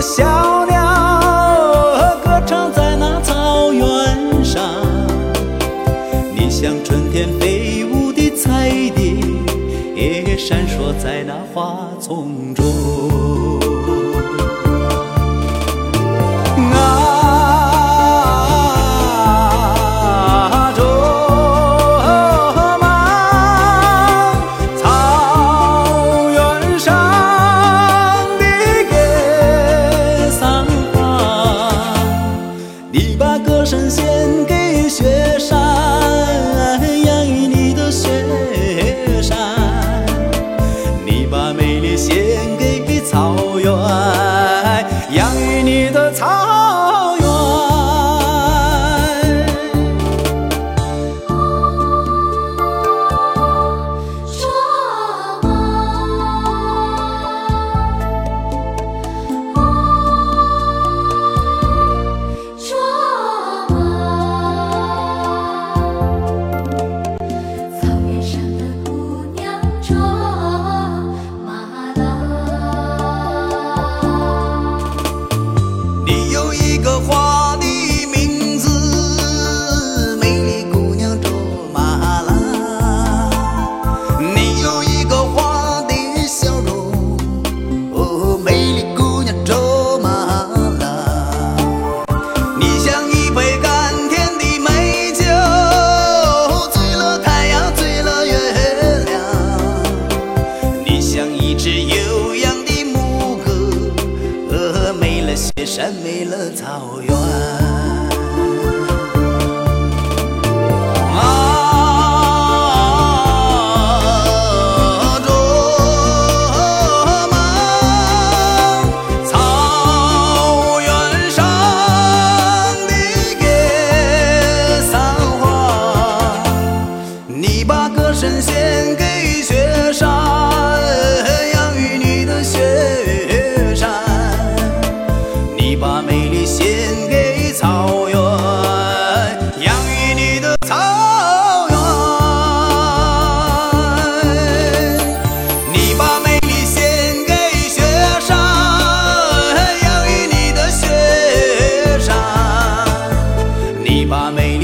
小鸟歌唱在那草原上，你像春天飞舞的彩蝶，也闪烁在那花丛中。你把歌声献给雪山养育你的雪山。你把美丽献给草原啊卓玛草原上的格桑花你把歌声献把每。